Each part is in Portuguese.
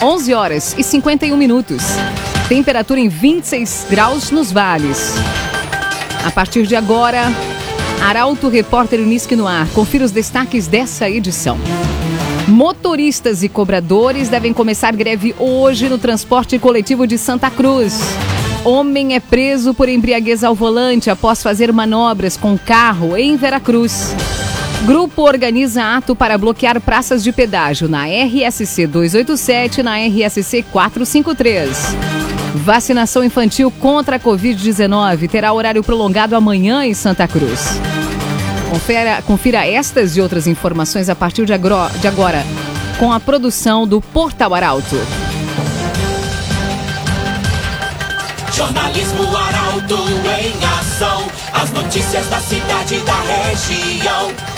11 horas e 51 minutos. Temperatura em 26 graus nos vales. A partir de agora, Arauto Repórter Unisque no ar. Confira os destaques dessa edição. Motoristas e cobradores devem começar greve hoje no transporte coletivo de Santa Cruz. Homem é preso por embriaguez ao volante após fazer manobras com carro em Veracruz. Grupo organiza ato para bloquear praças de pedágio na RSC 287 e na RSC 453. Vacinação infantil contra a Covid-19 terá horário prolongado amanhã em Santa Cruz. Confira, confira estas e outras informações a partir de agora com a produção do Portal Arauto. Jornalismo Arauto em ação. As notícias da cidade e da região.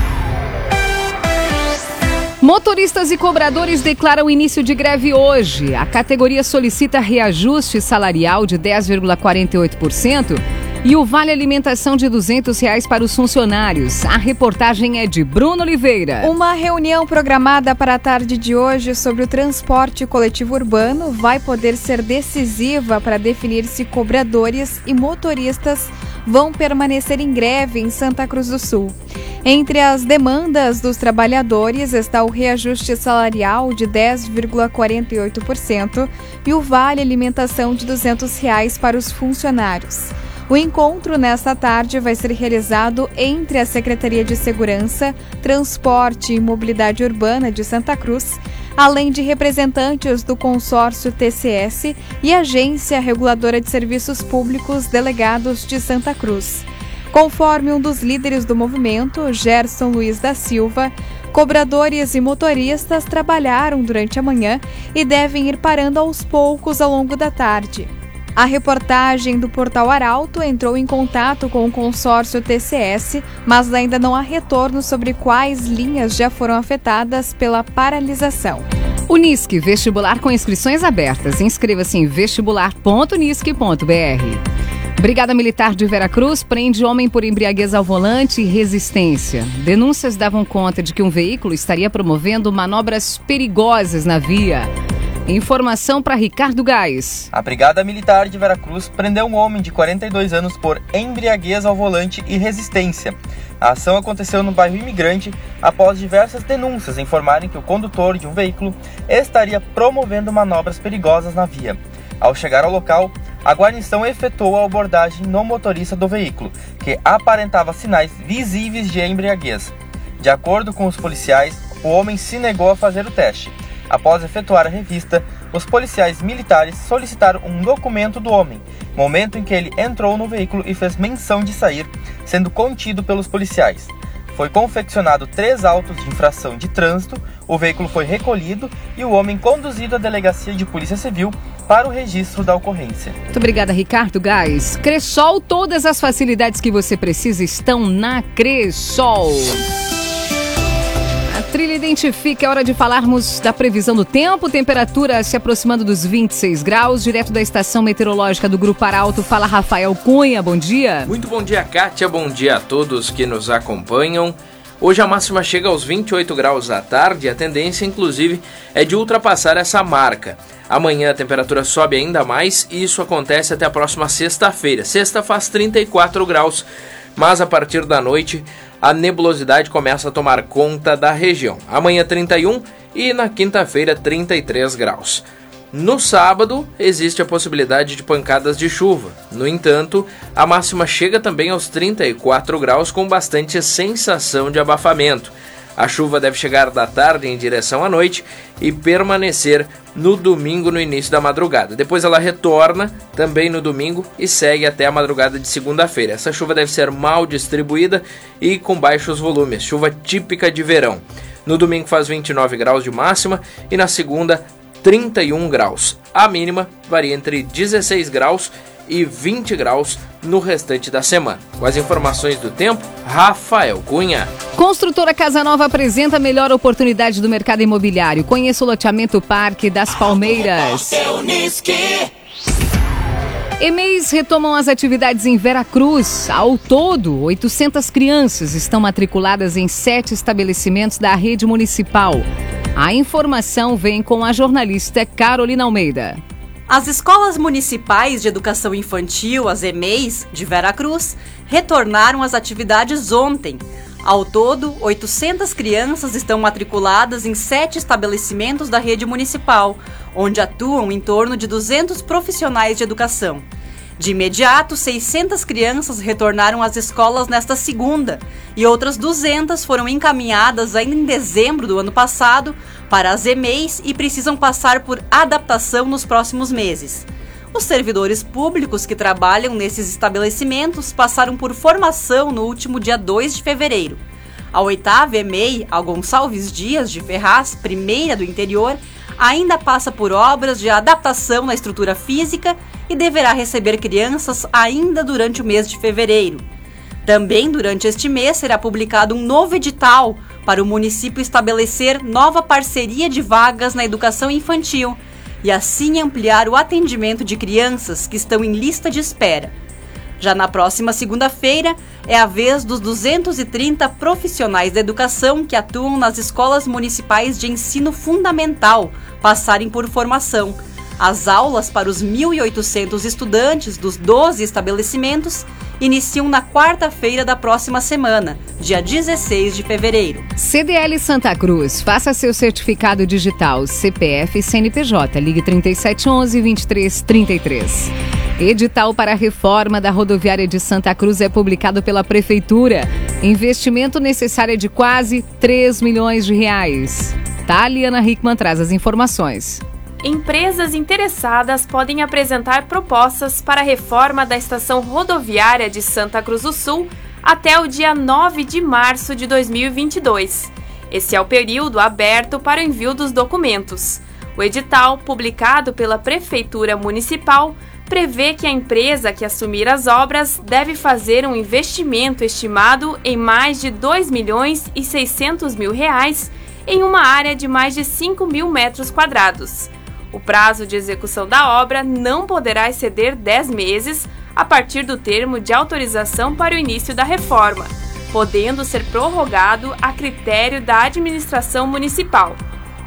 Motoristas e cobradores declaram início de greve hoje. A categoria solicita reajuste salarial de 10,48% e o vale alimentação de 200 reais para os funcionários. A reportagem é de Bruno Oliveira. Uma reunião programada para a tarde de hoje sobre o transporte coletivo urbano vai poder ser decisiva para definir se cobradores e motoristas vão permanecer em greve em Santa Cruz do Sul. Entre as demandas dos trabalhadores está o reajuste salarial de 10,48% e o vale alimentação de 200 reais para os funcionários. O encontro nesta tarde vai ser realizado entre a Secretaria de Segurança, Transporte e Mobilidade Urbana de Santa Cruz, além de representantes do consórcio TCS e Agência Reguladora de Serviços Públicos Delegados de Santa Cruz. Conforme um dos líderes do movimento, Gerson Luiz da Silva, cobradores e motoristas trabalharam durante a manhã e devem ir parando aos poucos ao longo da tarde. A reportagem do Portal Arauto entrou em contato com o consórcio TCS, mas ainda não há retorno sobre quais linhas já foram afetadas pela paralisação. Unisque, vestibular com inscrições abertas. Inscreva-se em vestibular.unisque.br. Brigada Militar de Veracruz prende homem por embriaguez ao volante e resistência. Denúncias davam conta de que um veículo estaria promovendo manobras perigosas na via. Informação para Ricardo Gás. A Brigada Militar de Veracruz prendeu um homem de 42 anos por embriaguez ao volante e resistência. A ação aconteceu no bairro Imigrante após diversas denúncias informarem que o condutor de um veículo estaria promovendo manobras perigosas na via. Ao chegar ao local, a guarnição efetuou a abordagem no motorista do veículo, que aparentava sinais visíveis de embriaguez. De acordo com os policiais, o homem se negou a fazer o teste. Após efetuar a revista, os policiais militares solicitaram um documento do homem, momento em que ele entrou no veículo e fez menção de sair, sendo contido pelos policiais. Foi confeccionado três autos de infração de trânsito, o veículo foi recolhido e o homem conduzido à delegacia de polícia civil para o registro da ocorrência. Muito obrigada, Ricardo Gás. Cressol, todas as facilidades que você precisa estão na Cressol. Trilha identifica, é hora de falarmos da previsão do tempo, temperatura se aproximando dos 26 graus, direto da estação meteorológica do Grupo Arauto. Fala Rafael Cunha, bom dia. Muito bom dia, Kátia, bom dia a todos que nos acompanham. Hoje a máxima chega aos 28 graus à tarde, a tendência, inclusive, é de ultrapassar essa marca. Amanhã a temperatura sobe ainda mais e isso acontece até a próxima sexta-feira. Sexta faz 34 graus, mas a partir da noite a nebulosidade começa a tomar conta da região. Amanhã 31 e na quinta-feira 33 graus. No sábado, existe a possibilidade de pancadas de chuva. No entanto, a máxima chega também aos 34 graus com bastante sensação de abafamento. A chuva deve chegar da tarde em direção à noite e permanecer no domingo no início da madrugada. Depois ela retorna também no domingo e segue até a madrugada de segunda-feira. Essa chuva deve ser mal distribuída e com baixos volumes, chuva típica de verão. No domingo faz 29 graus de máxima e na segunda 31 graus. A mínima varia entre 16 graus e 20 graus no restante da semana. Com as informações do tempo, Rafael Cunha. Construtora Casa Nova apresenta a melhor oportunidade do mercado imobiliário. Conheça o loteamento Parque das Palmeiras. EMEIs retomam as atividades em Veracruz. Ao todo, 800 crianças estão matriculadas em sete estabelecimentos da rede municipal. A informação vem com a jornalista Carolina Almeida. As escolas municipais de educação infantil, as EMEIs, de Veracruz, retornaram às atividades ontem. Ao todo, 800 crianças estão matriculadas em sete estabelecimentos da rede municipal, onde atuam em torno de 200 profissionais de educação. De imediato, 600 crianças retornaram às escolas nesta segunda e outras 200 foram encaminhadas ainda em dezembro do ano passado para as EMEIs e precisam passar por adaptação nos próximos meses. Os servidores públicos que trabalham nesses estabelecimentos passaram por formação no último dia 2 de fevereiro. A oitava EMEI, a Gonçalves Dias de Ferraz, primeira do interior, ainda passa por obras de adaptação na estrutura física e deverá receber crianças ainda durante o mês de fevereiro. Também durante este mês será publicado um novo edital para o município estabelecer nova parceria de vagas na educação infantil e assim ampliar o atendimento de crianças que estão em lista de espera. Já na próxima segunda-feira é a vez dos 230 profissionais da educação que atuam nas escolas municipais de ensino fundamental passarem por formação. As aulas para os 1.800 estudantes dos 12 estabelecimentos iniciam na quarta-feira da próxima semana, dia 16 de fevereiro. CDL Santa Cruz, faça seu certificado digital CPF e CNPJ. Ligue 3711 2333. Edital para a reforma da rodoviária de Santa Cruz é publicado pela Prefeitura. Investimento necessário é de quase 3 milhões de reais. Taliana Hickman traz as informações. Empresas interessadas podem apresentar propostas para a reforma da estação rodoviária de Santa Cruz do Sul até o dia 9 de março de 2022. Esse é o período aberto para o envio dos documentos. O edital, publicado pela Prefeitura Municipal, prevê que a empresa que assumir as obras deve fazer um investimento estimado em mais de 2 milhões e 600 mil reais em uma área de mais de 5 mil metros quadrados. O prazo de execução da obra não poderá exceder 10 meses a partir do termo de autorização para o início da reforma, podendo ser prorrogado a critério da administração municipal.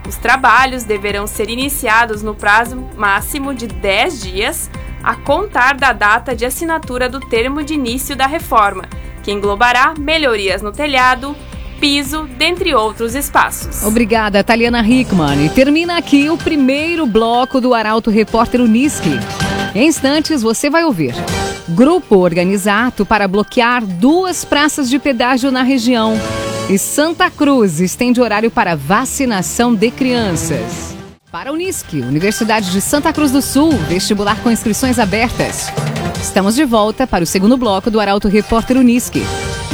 Os trabalhos deverão ser iniciados no prazo máximo de 10 dias a contar da data de assinatura do termo de início da reforma, que englobará melhorias no telhado, piso, dentre outros espaços. Obrigada, Taliana Hickman. E termina aqui o primeiro bloco do Arauto Repórter Uniski. Em instantes você vai ouvir. Grupo organizado para bloquear duas praças de pedágio na região. E Santa Cruz estende horário para vacinação de crianças. Para a Unisque, Universidade de Santa Cruz do Sul, vestibular com inscrições abertas. Estamos de volta para o segundo bloco do Arauto Repórter Unisque.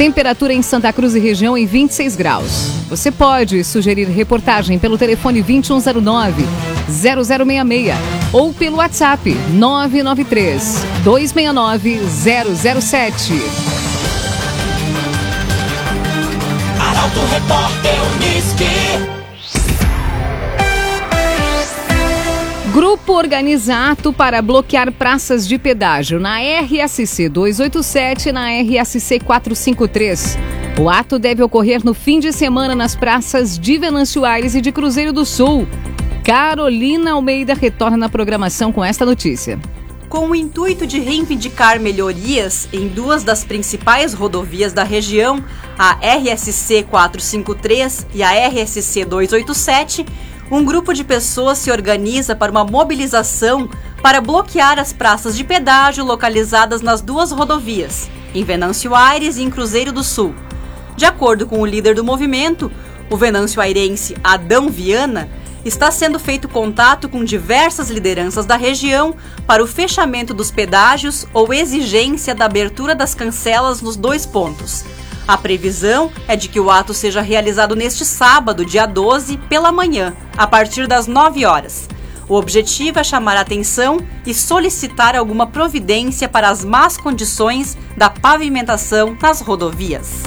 Temperatura em Santa Cruz e região em 26 graus. Você pode sugerir reportagem pelo telefone 2109 0066 ou pelo WhatsApp 993 269 007. Arauto Repórter Unisque. Grupo organiza ato para bloquear praças de pedágio na RSC 287 e na RSC 453. O ato deve ocorrer no fim de semana nas praças de Venâncio Aires e de Cruzeiro do Sul. Carolina Almeida retorna na programação com esta notícia. Com o intuito de reivindicar melhorias em duas das principais rodovias da região, a RSC 453 e a RSC 287, um grupo de pessoas se organiza para uma mobilização para bloquear as praças de pedágio localizadas nas duas rodovias, em Venâncio Aires e em Cruzeiro do Sul. De acordo com o líder do movimento, o venâncio airense Adão Viana, está sendo feito contato com diversas lideranças da região para o fechamento dos pedágios ou exigência da abertura das cancelas nos dois pontos, a previsão é de que o ato seja realizado neste sábado, dia 12, pela manhã, a partir das 9 horas. O objetivo é chamar a atenção e solicitar alguma providência para as más condições da pavimentação nas rodovias.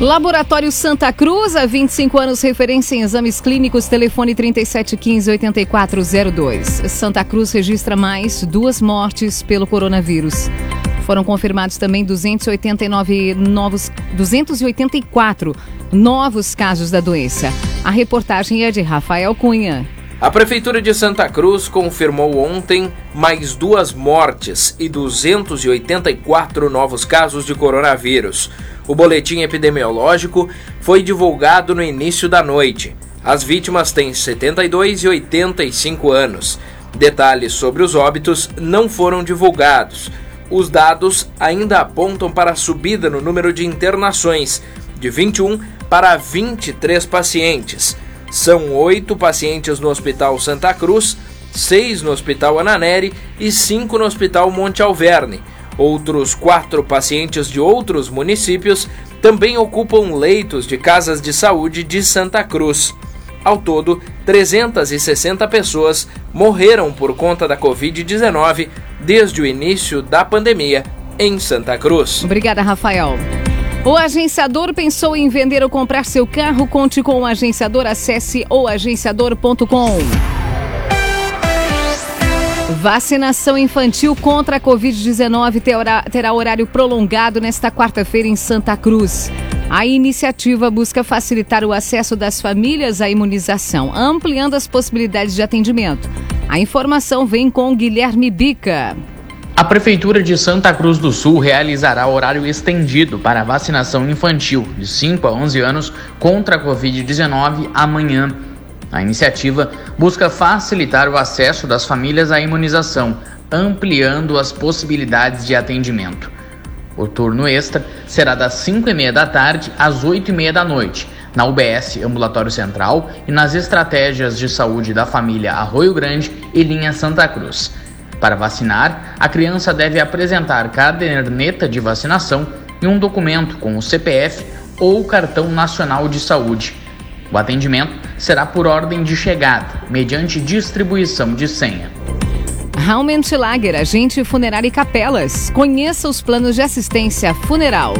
Laboratório Santa Cruz, há 25 anos, referência em exames clínicos, telefone 3715-8402. Santa Cruz registra mais duas mortes pelo coronavírus. Foram confirmados também 289 novos, 284 novos casos da doença. A reportagem é de Rafael Cunha. A Prefeitura de Santa Cruz confirmou ontem mais duas mortes e 284 novos casos de coronavírus. O boletim epidemiológico foi divulgado no início da noite. As vítimas têm 72 e 85 anos. Detalhes sobre os óbitos não foram divulgados. Os dados ainda apontam para a subida no número de internações, de 21 para 23 pacientes. São oito pacientes no Hospital Santa Cruz, seis no Hospital Ananeri e cinco no Hospital Monte Alverne. Outros quatro pacientes de outros municípios também ocupam leitos de casas de saúde de Santa Cruz. Ao todo, 360 pessoas morreram por conta da Covid-19 desde o início da pandemia em Santa Cruz. Obrigada, Rafael. O agenciador pensou em vender ou comprar seu carro? Conte com o agenciador. Acesse oagenciador.com. Vacinação infantil contra a Covid-19 terá horário prolongado nesta quarta-feira em Santa Cruz. A iniciativa busca facilitar o acesso das famílias à imunização, ampliando as possibilidades de atendimento. A informação vem com Guilherme Bica. A Prefeitura de Santa Cruz do Sul realizará horário estendido para vacinação infantil de 5 a 11 anos contra a Covid-19 amanhã. A iniciativa busca facilitar o acesso das famílias à imunização, ampliando as possibilidades de atendimento. O turno extra será das 5 e meia da tarde às 8 e meia da noite, na UBS Ambulatório Central e nas estratégias de saúde da família Arroio Grande e linha Santa Cruz. Para vacinar, a criança deve apresentar caderneta de vacinação e um documento com o CPF ou cartão nacional de saúde. O atendimento será por ordem de chegada, mediante distribuição de senha. Raument Lager, agente funerário e capelas. Conheça os planos de assistência funeral.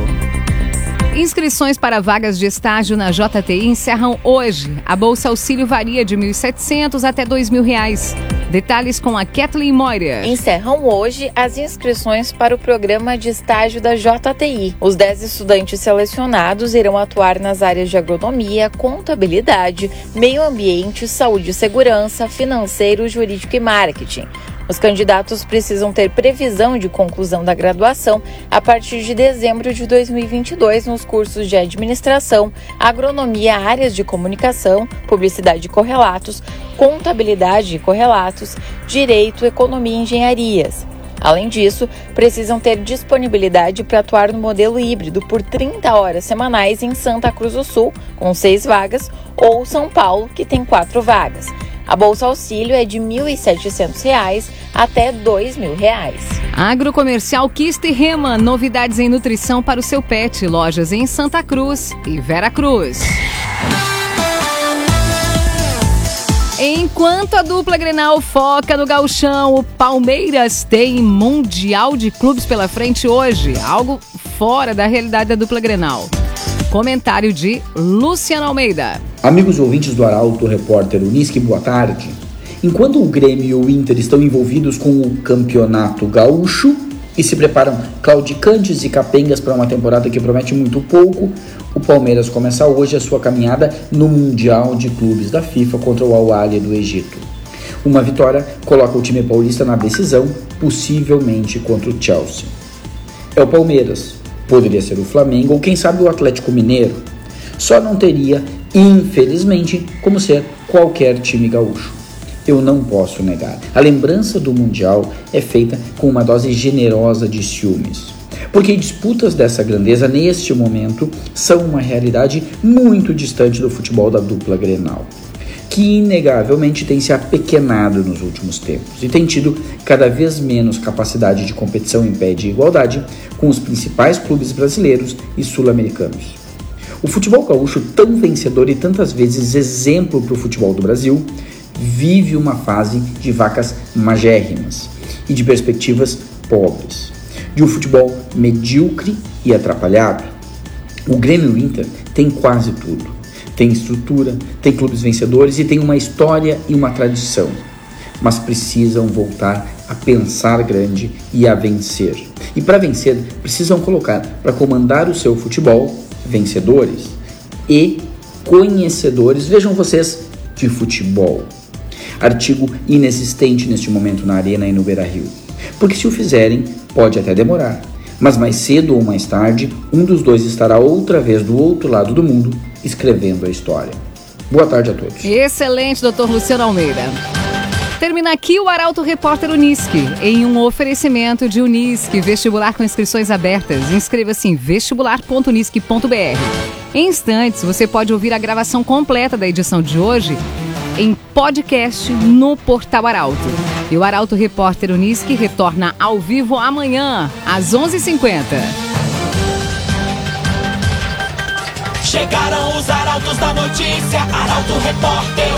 Inscrições para vagas de estágio na JTI encerram hoje. A bolsa auxílio varia de R$ 1.700 até R$ 2.000. Detalhes com a Kathleen Moira. Encerram hoje as inscrições para o programa de estágio da JTI. Os 10 estudantes selecionados irão atuar nas áreas de agronomia, contabilidade, meio ambiente, saúde e segurança, financeiro, jurídico e marketing. Os candidatos precisam ter previsão de conclusão da graduação a partir de dezembro de 2022 nos cursos de administração, agronomia, áreas de comunicação, publicidade e correlatos, contabilidade e correlatos, direito, economia e engenharias. Além disso, precisam ter disponibilidade para atuar no modelo híbrido por 30 horas semanais em Santa Cruz do Sul, com seis vagas, ou São Paulo, que tem quatro vagas. A bolsa auxílio é de R$ 1.700 até R$ 2.000. Agrocomercial Kist Rema, novidades em nutrição para o seu pet. Lojas em Santa Cruz e Vera Cruz. Enquanto a dupla Grenal foca no gauchão, o Palmeiras tem Mundial de Clubes pela frente hoje. Algo fora da realidade da dupla Grenal. Comentário de Luciano Almeida. Amigos ouvintes do Arauto, repórter Unisque, boa tarde. Enquanto o Grêmio e o Inter estão envolvidos com o campeonato gaúcho e se preparam claudicantes e capengas para uma temporada que promete muito pouco, o Palmeiras começa hoje a sua caminhada no Mundial de Clubes da FIFA contra o Al-Ahly do Egito. Uma vitória coloca o time paulista na decisão, possivelmente contra o Chelsea. É o Palmeiras, Poderia ser o Flamengo ou quem sabe o Atlético Mineiro. Só não teria, infelizmente, como ser qualquer time gaúcho. Eu não posso negar. A lembrança do Mundial é feita com uma dose generosa de ciúmes. Porque disputas dessa grandeza neste momento são uma realidade muito distante do futebol da dupla Grenal que inegavelmente tem se apequenado nos últimos tempos e tem tido cada vez menos capacidade de competição em pé de igualdade com os principais clubes brasileiros e sul-americanos. O futebol gaúcho, tão vencedor e tantas vezes exemplo para o futebol do Brasil, vive uma fase de vacas magérrimas e de perspectivas pobres, de um futebol medíocre e atrapalhado. O Grêmio Inter tem quase tudo. Tem estrutura, tem clubes vencedores e tem uma história e uma tradição. Mas precisam voltar a pensar grande e a vencer. E para vencer, precisam colocar para comandar o seu futebol vencedores e conhecedores, vejam vocês, de futebol. Artigo inexistente neste momento na Arena e no Beira Rio. Porque se o fizerem, pode até demorar, mas mais cedo ou mais tarde, um dos dois estará outra vez do outro lado do mundo escrevendo a história. Boa tarde a todos. Excelente, doutor Luciano Almeida. Termina aqui o Arauto Repórter Unisque, em um oferecimento de Unisque, vestibular com inscrições abertas. Inscreva-se em vestibular.unisque.br. Em instantes, você pode ouvir a gravação completa da edição de hoje em podcast no Portal Arauto. E o Arauto Repórter Unisque retorna ao vivo amanhã, às 11h50. Chegaram os arautos da notícia, Arauto Repórter